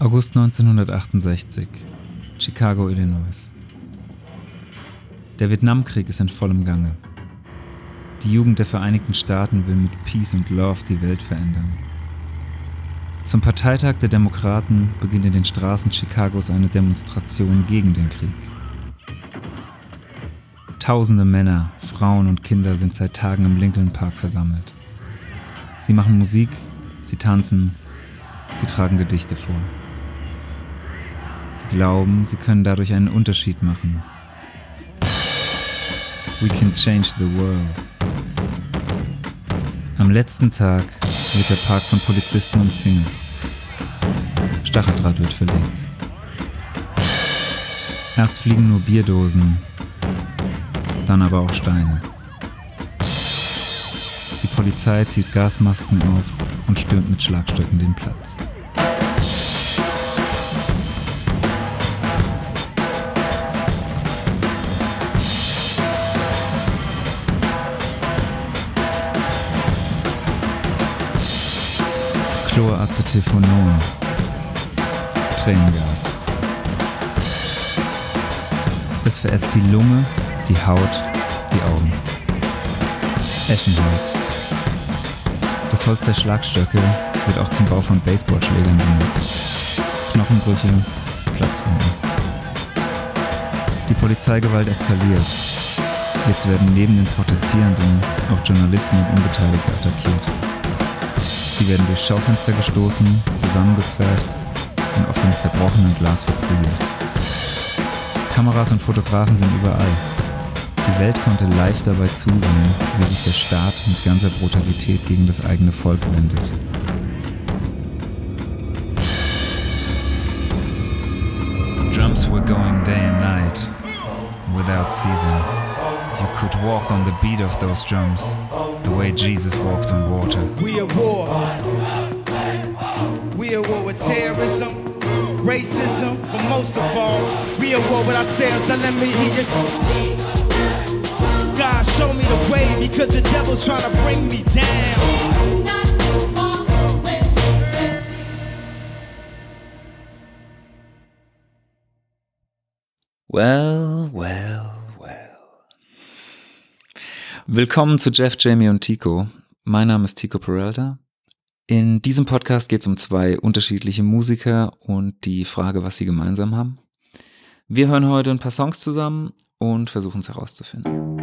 August 1968, Chicago, Illinois. Der Vietnamkrieg ist in vollem Gange. Die Jugend der Vereinigten Staaten will mit Peace und Love die Welt verändern. Zum Parteitag der Demokraten beginnt in den Straßen Chicagos eine Demonstration gegen den Krieg. Tausende Männer, Frauen und Kinder sind seit Tagen im Lincoln Park versammelt. Sie machen Musik, sie tanzen, sie tragen Gedichte vor glauben, sie können dadurch einen Unterschied machen. We can change the world. Am letzten Tag wird der Park von Polizisten umzingelt. Stacheldraht wird verlegt. Erst fliegen nur Bierdosen, dann aber auch Steine. Die Polizei zieht Gasmasken auf und stürmt mit Schlagstöcken den Platz. Chloracetyphonon. Tränengas. Es verätzt die Lunge, die Haut, die Augen. Eschenholz. Das Holz der Schlagstöcke wird auch zum Bau von Baseballschlägern benutzt. Knochenbrüche, Platzwunden. Die Polizeigewalt eskaliert. Jetzt werden neben den Protestierenden auch Journalisten und Unbeteiligte attackiert. Sie werden durch Schaufenster gestoßen, zusammengepfercht und auf dem zerbrochenen Glas verprügelt. Kameras und Fotografen sind überall. Die Welt konnte live dabei zusehen, wie sich der Staat mit ganzer Brutalität gegen das eigene Volk wendet. Drums were going day and night, without ceasing. You could walk on the beat of those drums, the way Jesus walked on water. We at war. We at war with terrorism, racism, but most of all, we at war with ourselves. So let me hear this. God, show me the way because the devil's trying to bring me down. Well, well, Willkommen zu Jeff, Jamie und Tico. Mein Name ist Tico Peralta. In diesem Podcast geht es um zwei unterschiedliche Musiker und die Frage, was sie gemeinsam haben. Wir hören heute ein paar Songs zusammen und versuchen es herauszufinden.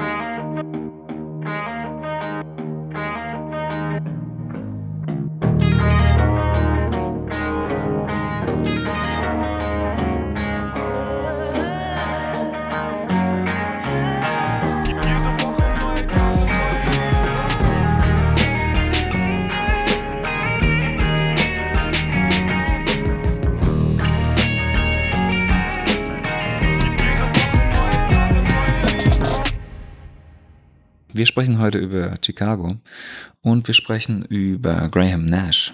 Wir sprechen heute über Chicago und wir sprechen über Graham Nash.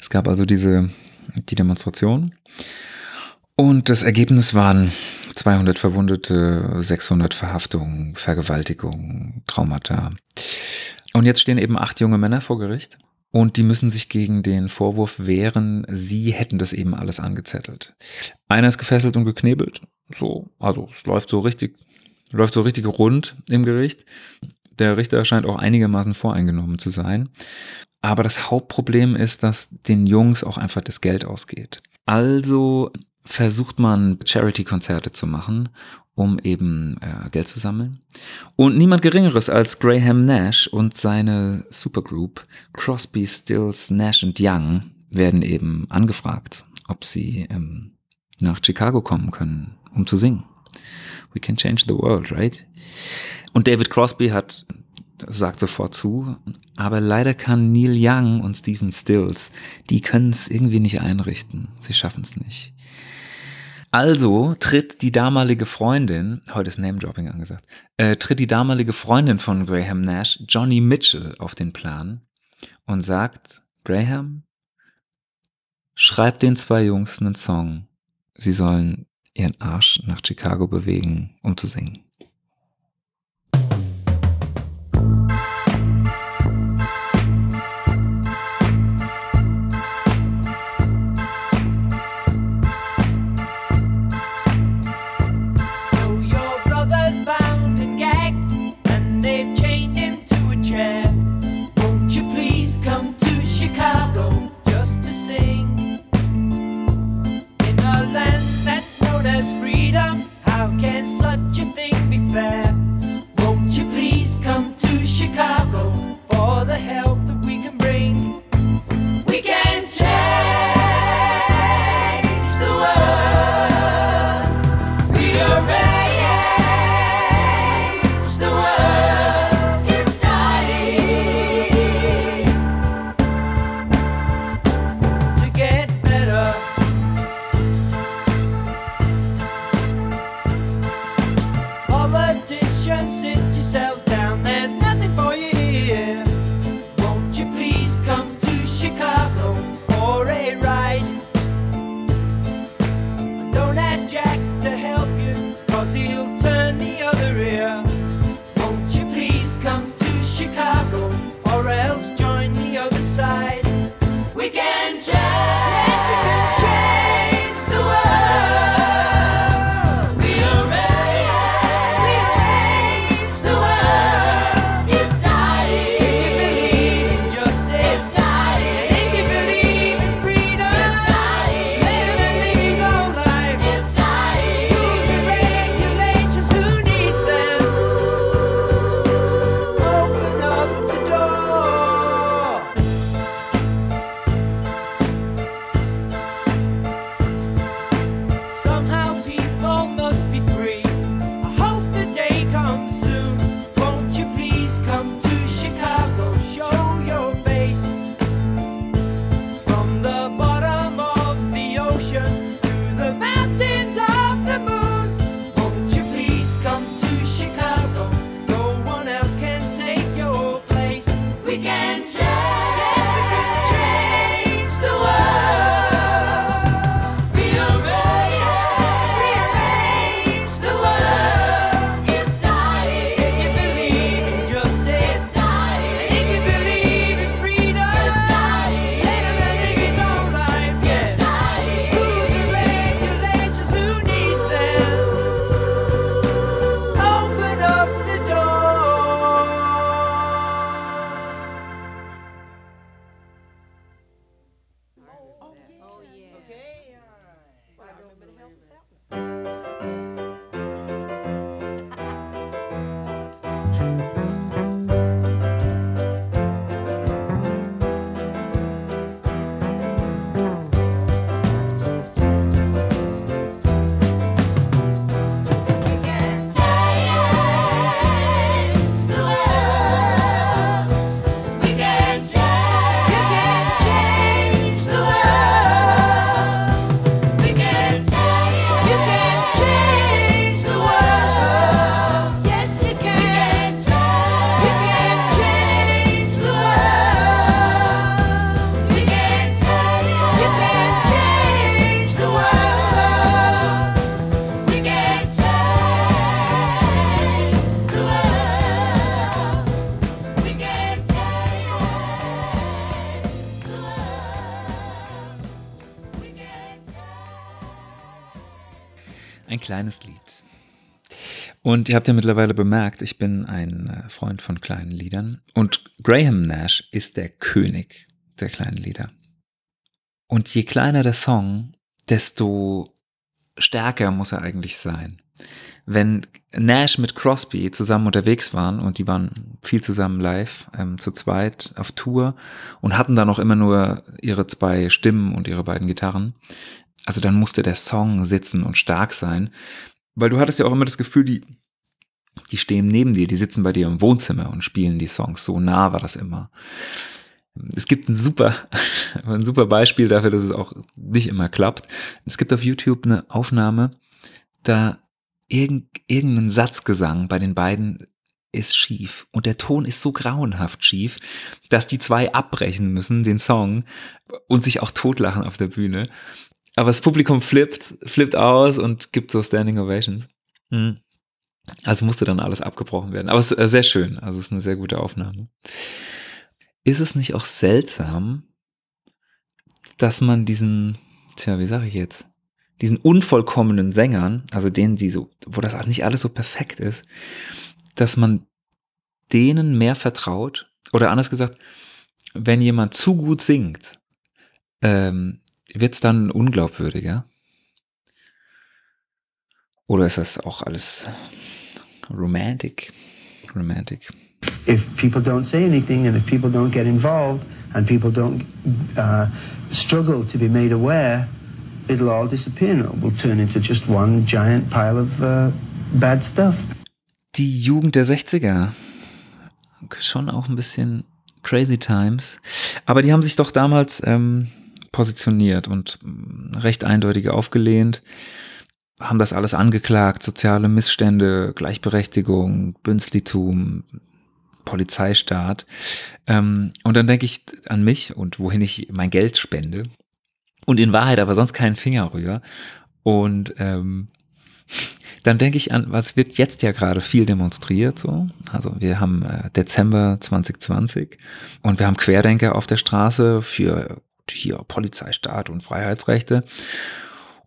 Es gab also diese, die Demonstration und das Ergebnis waren 200 Verwundete, 600 Verhaftungen, Vergewaltigungen, Traumata. Und jetzt stehen eben acht junge Männer vor Gericht und die müssen sich gegen den Vorwurf wehren, sie hätten das eben alles angezettelt. Einer ist gefesselt und geknebelt. So, also es läuft so richtig Läuft so richtig rund im Gericht. Der Richter scheint auch einigermaßen voreingenommen zu sein. Aber das Hauptproblem ist, dass den Jungs auch einfach das Geld ausgeht. Also versucht man Charity-Konzerte zu machen, um eben äh, Geld zu sammeln. Und niemand Geringeres als Graham Nash und seine Supergroup Crosby, Stills, Nash und Young werden eben angefragt, ob sie ähm, nach Chicago kommen können, um zu singen. We can change the world, right? Und David Crosby hat sagt sofort zu, aber leider kann Neil Young und Stephen Stills, die können es irgendwie nicht einrichten. Sie schaffen es nicht. Also tritt die damalige Freundin, heute ist Name-Dropping angesagt, äh, tritt die damalige Freundin von Graham Nash, Johnny Mitchell, auf den Plan und sagt, Graham, schreib den zwei Jungs einen Song. Sie sollen ihren Arsch nach Chicago bewegen, um zu singen. Und ihr habt ja mittlerweile bemerkt, ich bin ein äh, Freund von kleinen Liedern. Und Graham Nash ist der König der kleinen Lieder. Und je kleiner der Song, desto stärker muss er eigentlich sein. Wenn Nash mit Crosby zusammen unterwegs waren und die waren viel zusammen live, ähm, zu zweit auf Tour und hatten dann auch immer nur ihre zwei Stimmen und ihre beiden Gitarren, also dann musste der Song sitzen und stark sein, weil du hattest ja auch immer das Gefühl, die, die stehen neben dir, die sitzen bei dir im Wohnzimmer und spielen die Songs. So nah war das immer. Es gibt ein super, ein super Beispiel dafür, dass es auch nicht immer klappt. Es gibt auf YouTube eine Aufnahme, da irgend, irgendein Satzgesang bei den beiden ist schief und der Ton ist so grauenhaft schief, dass die zwei abbrechen müssen, den Song, und sich auch totlachen auf der Bühne. Aber das Publikum flippt, flippt aus und gibt so Standing Ovations. Hm. Also musste dann alles abgebrochen werden. Aber es ist sehr schön. Also es ist eine sehr gute Aufnahme. Ist es nicht auch seltsam, dass man diesen, tja, wie sage ich jetzt, diesen unvollkommenen Sängern, also denen, die so, wo das nicht alles so perfekt ist, dass man denen mehr vertraut? Oder anders gesagt, wenn jemand zu gut singt, ähm, wird es dann unglaubwürdiger? Oder ist das auch alles romantic? Romantic. If people don't say anything and if people don't get involved and people don't uh, struggle to be made aware, it'll all disappear and it will turn into just one giant pile of uh, bad stuff. Die Jugend der 60er. Schon auch ein bisschen crazy times. Aber die haben sich doch damals ähm, positioniert und mm, recht eindeutig aufgelehnt, haben das alles angeklagt, soziale Missstände, Gleichberechtigung, Bünzlitum, Polizeistaat. Ähm, und dann denke ich an mich und wohin ich mein Geld spende. Und in Wahrheit aber sonst keinen Finger rühre. Und ähm, dann denke ich an, was wird jetzt ja gerade viel demonstriert so. Also wir haben äh, Dezember 2020 und wir haben Querdenker auf der Straße für hier Polizeistaat und Freiheitsrechte.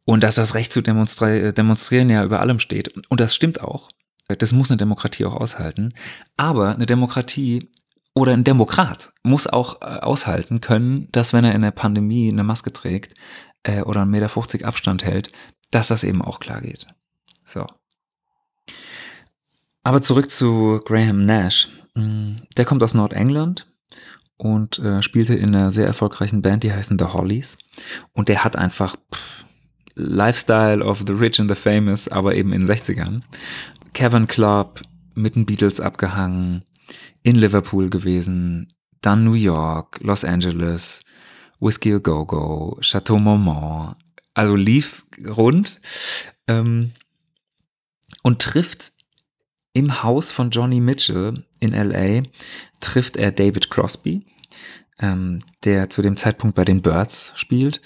Und dass das Recht zu demonstre demonstrieren ja über allem steht. Und das stimmt auch. Das muss eine Demokratie auch aushalten. Aber eine Demokratie oder ein Demokrat muss auch äh, aushalten können, dass wenn er in der Pandemie eine Maske trägt äh, oder 1,50 Meter Abstand hält, dass das eben auch klar geht. So. Aber zurück zu Graham Nash. Mm, der kommt aus Nordengland und äh, spielte in einer sehr erfolgreichen Band, die heißen The Hollies. Und der hat einfach pff, Lifestyle of the Rich and the Famous, aber eben in den 60ern. Kevin Club mit den Beatles abgehangen, in Liverpool gewesen, dann New York, Los Angeles, Whiskey a Go Go, Chateau Marmont, also lief rund ähm, und trifft im Haus von Johnny Mitchell in LA, trifft er David Crosby, ähm, der zu dem Zeitpunkt bei den Birds spielt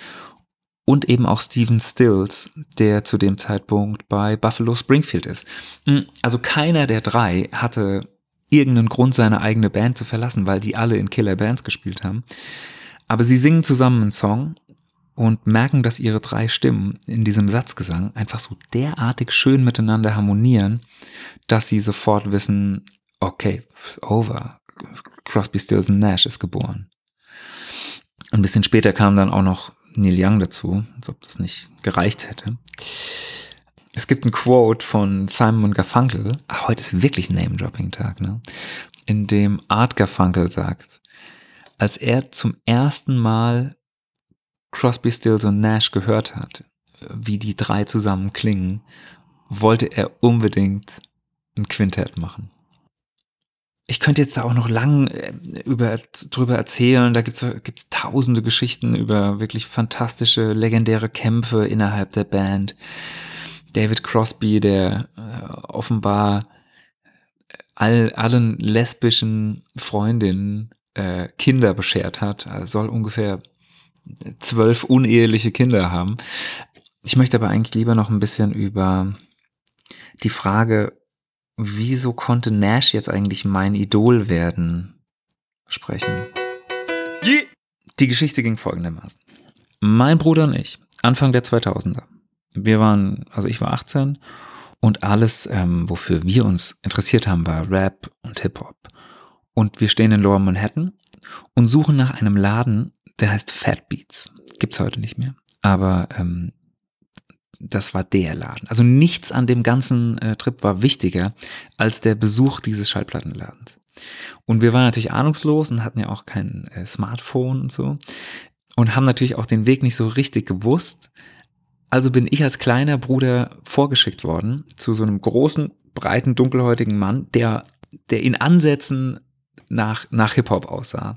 und eben auch Steven Stills, der zu dem Zeitpunkt bei Buffalo Springfield ist. Hm, also keiner der drei hatte irgendeinen Grund, seine eigene Band zu verlassen, weil die alle in Killer Bands gespielt haben. Aber sie singen zusammen einen Song und merken, dass ihre drei Stimmen in diesem Satzgesang einfach so derartig schön miteinander harmonieren, dass sie sofort wissen, okay, over. Crosby, Stills Nash ist geboren. Ein bisschen später kam dann auch noch Neil Young dazu, als ob das nicht gereicht hätte. Es gibt ein Quote von Simon Garfunkel, ach, heute ist wirklich Name-Dropping-Tag, ne? in dem Art Garfunkel sagt, als er zum ersten Mal Crosby, Stills und Nash gehört hat, wie die drei zusammen klingen, wollte er unbedingt ein Quintett machen ich könnte jetzt da auch noch lang äh, über, drüber erzählen. Da gibt's gibt's tausende Geschichten über wirklich fantastische, legendäre Kämpfe innerhalb der Band. David Crosby, der äh, offenbar all, allen lesbischen Freundinnen äh, Kinder beschert hat. Also soll ungefähr zwölf uneheliche Kinder haben. Ich möchte aber eigentlich lieber noch ein bisschen über die Frage wieso konnte Nash jetzt eigentlich mein Idol werden, sprechen. Die Geschichte ging folgendermaßen. Mein Bruder und ich, Anfang der 2000er, Wir waren, also ich war 18 und alles, ähm, wofür wir uns interessiert haben, war Rap und Hip-Hop. Und wir stehen in Lower Manhattan und suchen nach einem Laden, der heißt Fat Beats. Gibt's heute nicht mehr. Aber ähm, das war der Laden. Also nichts an dem ganzen äh, Trip war wichtiger als der Besuch dieses Schallplattenladens. Und wir waren natürlich ahnungslos und hatten ja auch kein äh, Smartphone und so. Und haben natürlich auch den Weg nicht so richtig gewusst. Also bin ich als kleiner Bruder vorgeschickt worden zu so einem großen, breiten, dunkelhäutigen Mann, der, der in Ansätzen nach, nach Hip-Hop aussah.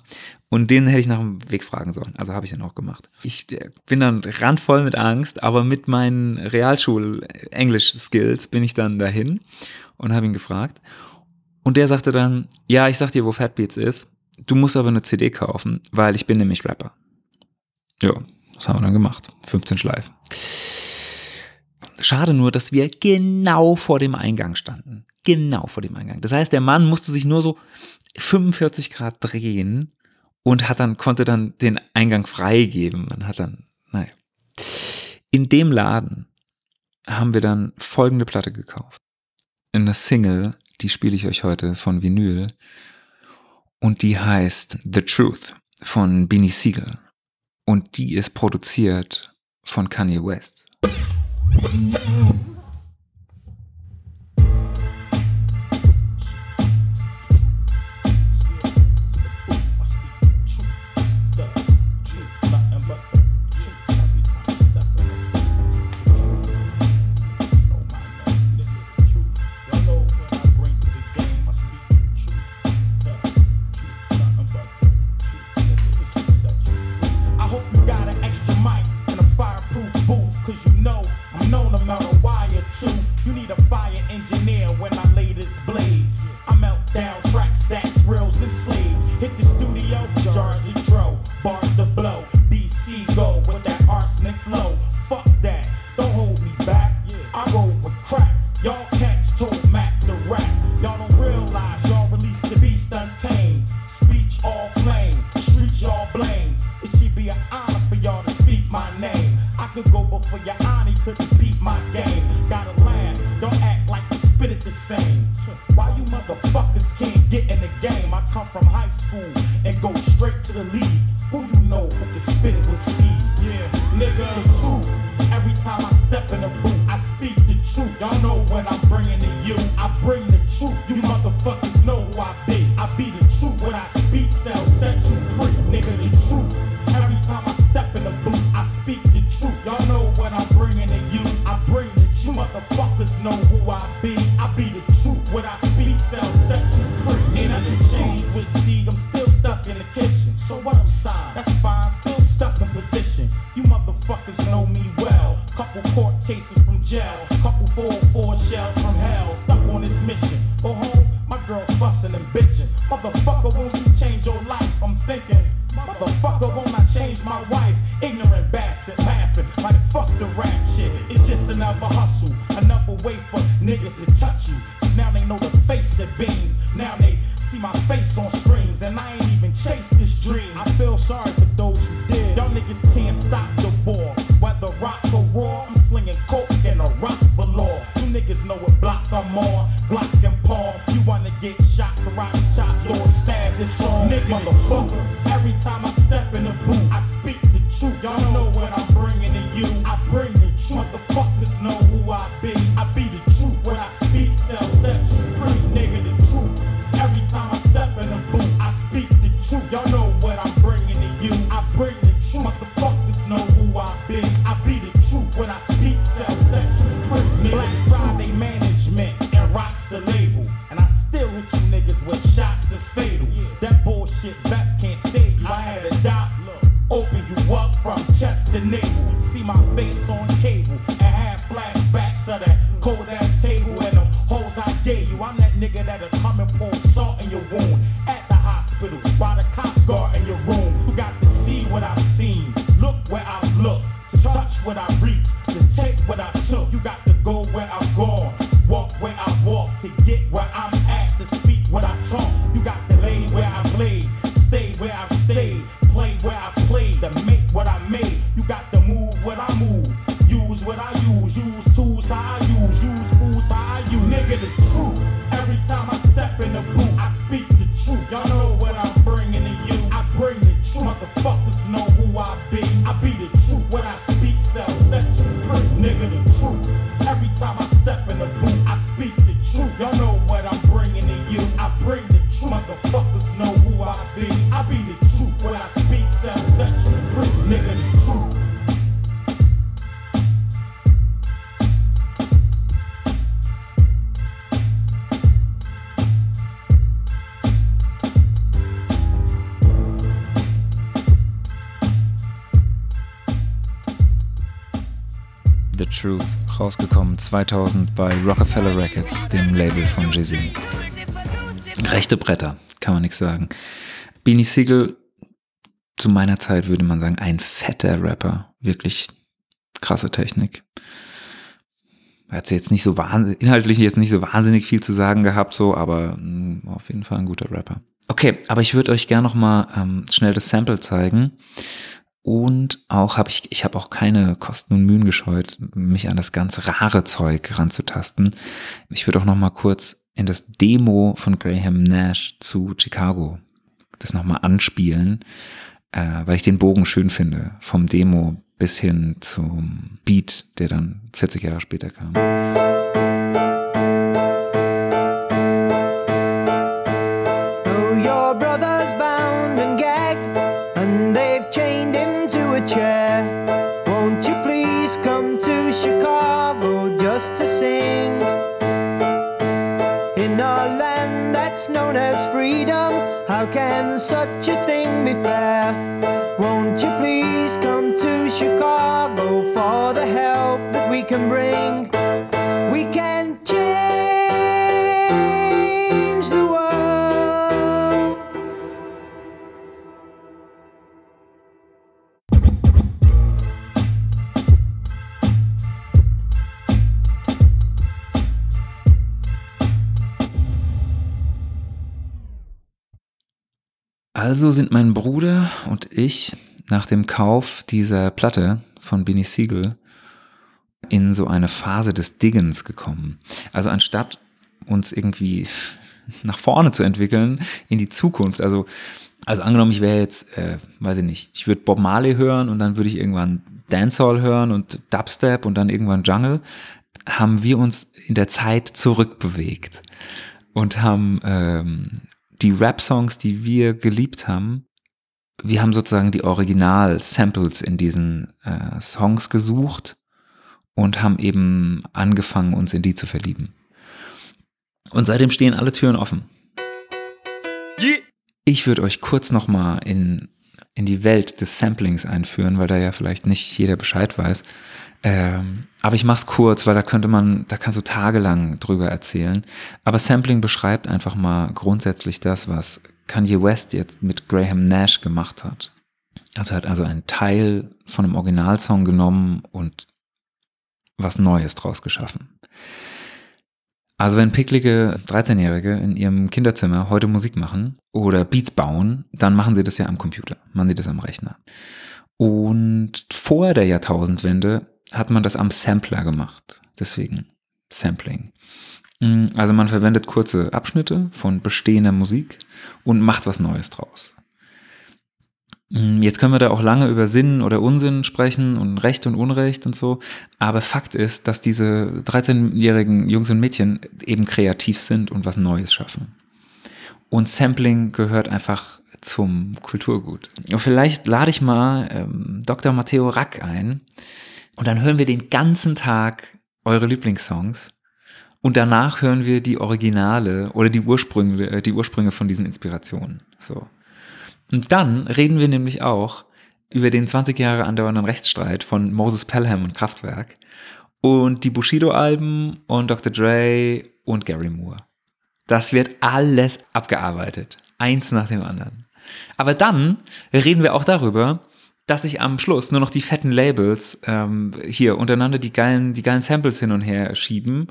Und den hätte ich nach dem Weg fragen sollen. Also habe ich dann auch gemacht. Ich äh, bin dann randvoll mit Angst, aber mit meinen Realschul-Englisch-Skills bin ich dann dahin und habe ihn gefragt. Und der sagte dann, ja, ich sag dir, wo Fatbeats ist. Du musst aber eine CD kaufen, weil ich bin nämlich Rapper. Ja, das haben wir dann gemacht. 15 Schleifen. Schade nur, dass wir genau vor dem Eingang standen. Genau vor dem Eingang. Das heißt, der Mann musste sich nur so 45 Grad drehen und hat dann, konnte dann den Eingang freigeben. Man hat dann, naja. In dem Laden haben wir dann folgende Platte gekauft. In der Single, die spiele ich euch heute von Vinyl. Und die heißt The Truth von Beanie Siegel. Und die ist produziert von Kanye West. go straight to the lead. Who you know who can spit it with seed? Yeah, nigga, the truth. Every time I step in the booth, I speak the truth. Y'all know what I'm bringing to you. I bring the truth. You motherfuckers know who I be. I be the truth. When I speak shall set you free, nigga. The truth. Every time I step in the booth, I speak the truth. Y'all know what I'm bringing to you. I bring the truth. Motherfuckers know who Touch what I reach, to take what I took. You got to go where I've gone, walk where I walk, to get where I'm at, to speak what I talk. The Truth, rausgekommen 2000 bei Rockefeller Records, dem Label von Jay-Z. Rechte Bretter, kann man nichts sagen. Beanie Siegel, zu meiner Zeit würde man sagen, ein fetter Rapper. Wirklich krasse Technik. Er hat jetzt nicht so wahnsinnig, inhaltlich jetzt nicht so wahnsinnig viel zu sagen gehabt, so, aber mh, mm, auf jeden Fall ein guter Rapper. Okay, aber ich würde euch gerne noch mal ähm, schnell das Sample zeigen. Und auch habe ich, ich habe auch keine Kosten und Mühen gescheut, mich an das ganz rare Zeug ranzutasten. Ich würde auch noch mal kurz in das Demo von Graham Nash zu Chicago das noch mal anspielen, äh, weil ich den Bogen schön finde vom Demo bis hin zum Beat, der dann 40 Jahre später kam. Such a thing be fair? Won't you please come to Chicago for the help that we can bring? Also sind mein Bruder und ich nach dem Kauf dieser Platte von Benny Siegel in so eine Phase des Diggens gekommen. Also anstatt uns irgendwie nach vorne zu entwickeln, in die Zukunft. Also, also angenommen, ich wäre jetzt, äh, weiß ich nicht, ich würde Bob Marley hören und dann würde ich irgendwann Dancehall hören und Dubstep und dann irgendwann Jungle, haben wir uns in der Zeit zurückbewegt und haben ähm, die Rap-Songs, die wir geliebt haben, wir haben sozusagen die Original-Samples in diesen äh, Songs gesucht und haben eben angefangen, uns in die zu verlieben. Und seitdem stehen alle Türen offen. Ich würde euch kurz nochmal in, in die Welt des Samplings einführen, weil da ja vielleicht nicht jeder Bescheid weiß. Ähm, aber ich mach's kurz, weil da könnte man, da kannst du tagelang drüber erzählen. Aber Sampling beschreibt einfach mal grundsätzlich das, was Kanye West jetzt mit Graham Nash gemacht hat. Also er hat also einen Teil von einem Originalsong genommen und was Neues draus geschaffen. Also wenn picklige 13-Jährige in ihrem Kinderzimmer heute Musik machen oder Beats bauen, dann machen sie das ja am Computer, machen sie das am Rechner. Und vor der Jahrtausendwende hat man das am Sampler gemacht. Deswegen Sampling. Mm, also man verwendet kurze Abschnitte von bestehender Musik und macht was Neues draus. Mm, jetzt können wir da auch lange über Sinn oder Unsinn sprechen und Recht und Unrecht und so. Aber Fakt ist, dass diese 13-jährigen Jungs und Mädchen eben kreativ sind und was Neues schaffen. Und Sampling gehört einfach zum Kulturgut. Und vielleicht lade ich mal ähm, Dr. Matteo Rack ein, und dann hören wir den ganzen Tag eure Lieblingssongs. Und danach hören wir die Originale oder die Ursprünge, äh, die Ursprünge von diesen Inspirationen. So. Und dann reden wir nämlich auch über den 20 Jahre andauernden Rechtsstreit von Moses Pelham und Kraftwerk und die Bushido-Alben und Dr. Dre und Gary Moore. Das wird alles abgearbeitet. Eins nach dem anderen. Aber dann reden wir auch darüber, dass sich am Schluss nur noch die fetten Labels ähm, hier untereinander die geilen, die geilen Samples hin und her schieben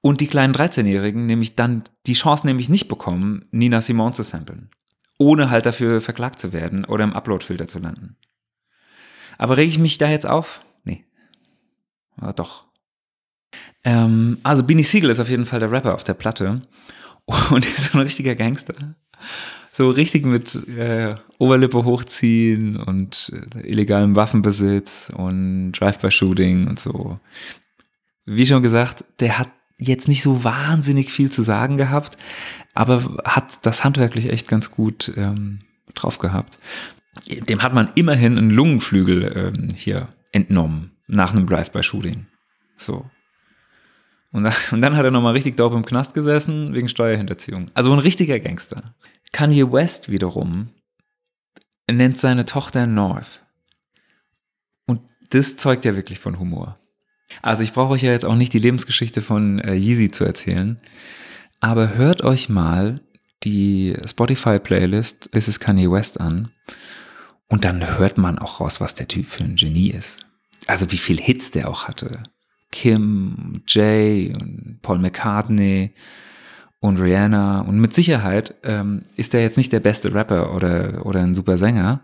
und die kleinen 13-Jährigen nämlich dann die Chance nämlich nicht bekommen, Nina Simone zu samplen. Ohne halt dafür verklagt zu werden oder im Upload-Filter zu landen. Aber rege ich mich da jetzt auf? Nee. Aber doch. Ähm, also Beanie Siegel ist auf jeden Fall der Rapper auf der Platte. Und er ist so ein richtiger Gangster so richtig mit äh, Oberlippe hochziehen und äh, illegalem Waffenbesitz und Drive-by-Shooting und so. Wie schon gesagt, der hat jetzt nicht so wahnsinnig viel zu sagen gehabt, aber hat das handwerklich echt ganz gut ähm, drauf gehabt. Dem hat man immerhin einen Lungenflügel ähm, hier entnommen nach einem Drive-by-Shooting. So. Und dann, und dann hat er nochmal richtig dope im Knast gesessen wegen Steuerhinterziehung. Also ein richtiger Gangster. Kanye West wiederum nennt seine Tochter North. Und das zeugt ja wirklich von Humor. Also ich brauche euch ja jetzt auch nicht die Lebensgeschichte von äh, Yeezy zu erzählen, aber hört euch mal die Spotify-Playlist This is Kanye West an und dann hört man auch raus, was der Typ für ein Genie ist. Also wie viel Hits der auch hatte. Kim, Jay und Paul McCartney und Rihanna. Und mit Sicherheit ähm, ist der jetzt nicht der beste Rapper oder, oder ein super Sänger,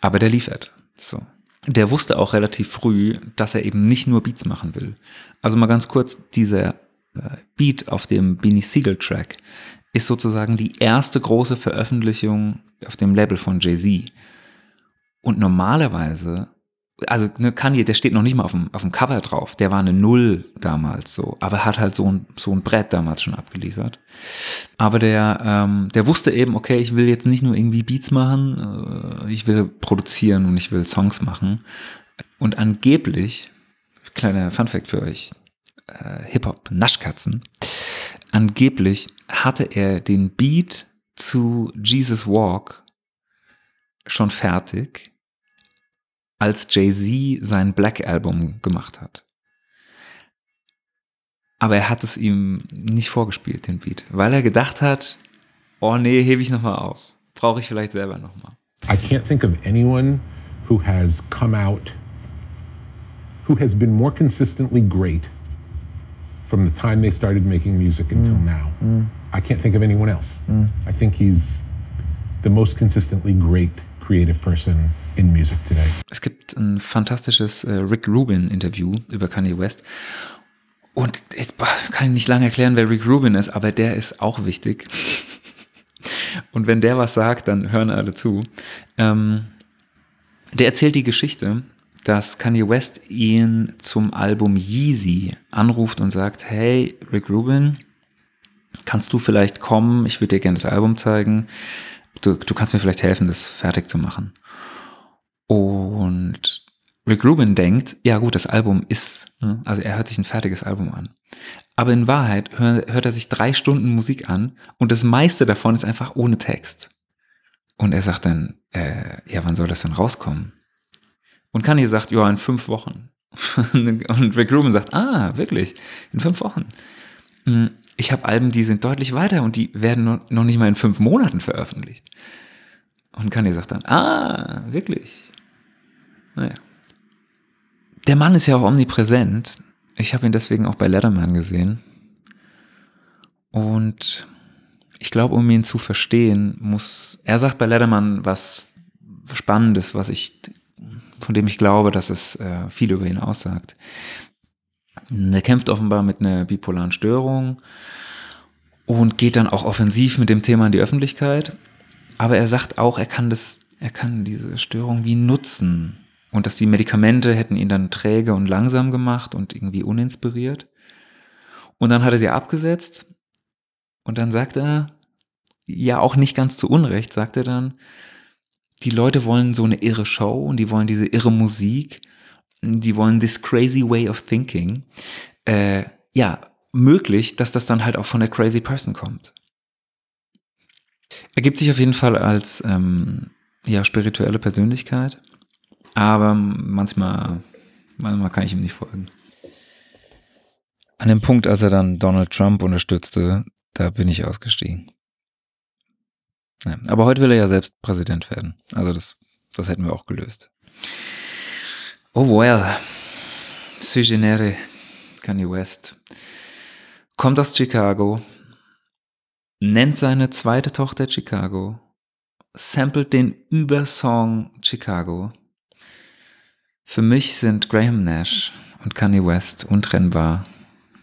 aber der liefert. So. Der wusste auch relativ früh, dass er eben nicht nur Beats machen will. Also mal ganz kurz, dieser äh, Beat auf dem Beanie Siegel Track ist sozusagen die erste große Veröffentlichung auf dem Label von Jay-Z. Und normalerweise also ne, Kanye, der steht noch nicht mal auf dem, auf dem Cover drauf. Der war eine Null damals so, aber hat halt so ein, so ein Brett damals schon abgeliefert. Aber der, ähm, der wusste eben, okay, ich will jetzt nicht nur irgendwie Beats machen, äh, ich will produzieren und ich will Songs machen. Und angeblich, kleiner Funfact für euch, äh, Hip-Hop, Naschkatzen, angeblich hatte er den Beat zu Jesus Walk schon fertig als Jay-Z sein Black Album gemacht hat. Aber er hat es ihm nicht vorgespielt, den Beat, weil er gedacht hat, oh nee, hebe ich nochmal auf. Brauche ich vielleicht selber nochmal. I can't think of anyone who has come out, who has been more consistently great from the time they started making music until mm. now. Mm. I can't think of anyone else. Mm. I think he's the most consistently great creative person in music today. Es gibt ein fantastisches äh, Rick Rubin Interview über Kanye West. Und jetzt kann ich nicht lange erklären, wer Rick Rubin ist, aber der ist auch wichtig. Und wenn der was sagt, dann hören alle zu. Ähm, der erzählt die Geschichte, dass Kanye West ihn zum Album Yeezy anruft und sagt, hey, Rick Rubin, kannst du vielleicht kommen? Ich würde dir gerne das Album zeigen. Du, du kannst mir vielleicht helfen, das fertig zu machen. Und Rick Rubin denkt, ja gut, das Album ist, ne, also er hört sich ein fertiges Album an. Aber in Wahrheit hört, er sich drei Stunden Musik an und das meiste davon ist einfach ohne Text. Und er sagt dann, äh, ja, wann soll das denn rauskommen? Und Kanye sagt, ja, in fünf Wochen. und Rick Rubin sagt, ah, wirklich, in fünf Wochen. Hm, ich habe Alben, die sind deutlich weiter und die werden noch nicht mal in fünf Monaten veröffentlicht. Und Kanye sagt dann, ah, wirklich, naja. Der Mann ist ja auch omnipräsent. Ich habe ihn deswegen auch bei Letterman gesehen. Und ich glaube, um ihn zu verstehen, muss, er sagt bei Letterman was Spannendes, was ich, von dem ich glaube, dass es äh, viel über ihn aussagt. Er kämpft offenbar mit einer bipolaren Störung und geht dann auch offensiv mit dem Thema in die Öffentlichkeit. Aber er sagt auch, er kann das, er kann diese Störung wie nutzen. Und dass die Medikamente hätten ihn dann träge und langsam gemacht und irgendwie uninspiriert. Und dann hat er sie abgesetzt. Und dann sagt er, ja auch nicht ganz zu Unrecht, sagt er dann, die Leute wollen so eine irre Show und die wollen diese irre Musik. Die wollen this crazy way of thinking. Äh, ja, möglich, dass das dann halt auch von der crazy person kommt. Er gibt sich auf jeden Fall als ähm, ja, spirituelle Persönlichkeit. Aber manchmal, manchmal kann ich ihm nicht folgen. An dem Punkt, als er dann Donald Trump unterstützte, da bin ich ausgestiegen. Aber heute will er ja selbst Präsident werden. Also das, das hätten wir auch gelöst. Oh well. Sui genere Kanye West. Kommt aus Chicago. Nennt seine zweite Tochter Chicago. Samplet den Übersong Chicago. Für mich sind Graham Nash und Kanye West untrennbar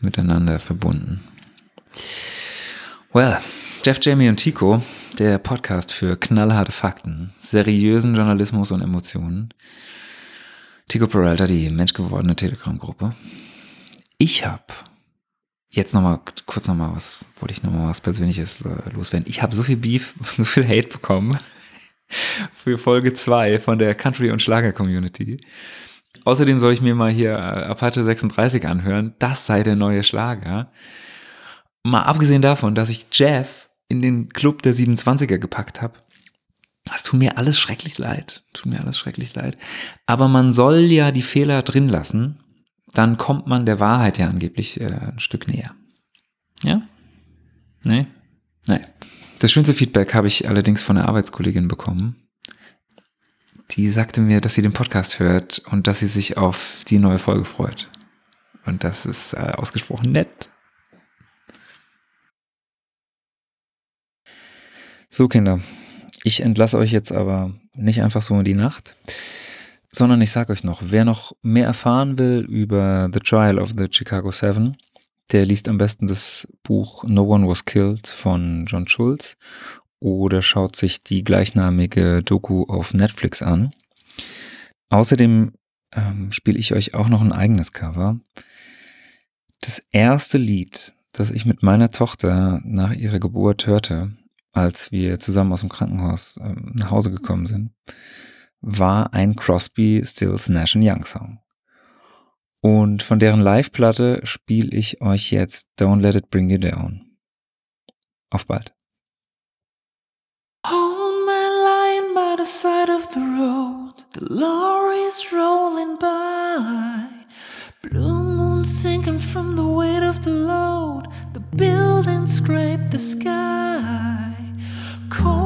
miteinander verbunden. Well, Jeff, Jamie und Tico, der Podcast für knallharte Fakten, seriösen Journalismus und Emotionen. Tico Peralta, die menschgewordene Telegram-Gruppe. Ich habe jetzt nochmal, kurz nochmal was, wollte ich nochmal was Persönliches loswerden. Ich habe so viel Beef, so viel Hate bekommen für Folge 2 von der Country- und Schlager-Community. Außerdem soll ich mir mal hier äh, Apache 36 anhören. Das sei der neue Schlager. Mal abgesehen davon, dass ich Jeff in den Club der 27er gepackt habe. Das tut mir alles schrecklich leid. Tut mir alles schrecklich leid. Aber man soll ja die Fehler drin lassen. dann kommt man der Wahrheit ja angeblich äh, ein Stück näher. Ja? Nee? Nee. Das schönste Feedback habe ich allerdings von einer Arbeitskollegin bekommen. Die sagte mir, dass sie den Podcast hört und dass sie sich auf die neue Folge freut. Und das ist äh, ausgesprochen nett. So, Kinder, ich entlasse euch jetzt aber nicht einfach so in die Nacht, sondern ich sage euch noch, wer noch mehr erfahren will über The Trial of the Chicago Seven, der liest am besten das Buch No One Was Killed von John Schulz oder schaut sich die gleichnamige Doku auf Netflix an. Außerdem ähm, spiele ich euch auch noch ein eigenes Cover. Das erste Lied, das ich mit meiner Tochter nach ihrer Geburt hörte, als wir zusammen aus dem Krankenhaus ähm, nach Hause gekommen sind, war ein Crosby, Stills, Nash Young Song. Und von deren Live-Platte spiele ich euch jetzt Don't Let It Bring You Down. Auf bald. Old man lying by the side of the road, the lorries rolling by, blue moon sinking from the weight of the load, the buildings scrape the sky, Cohen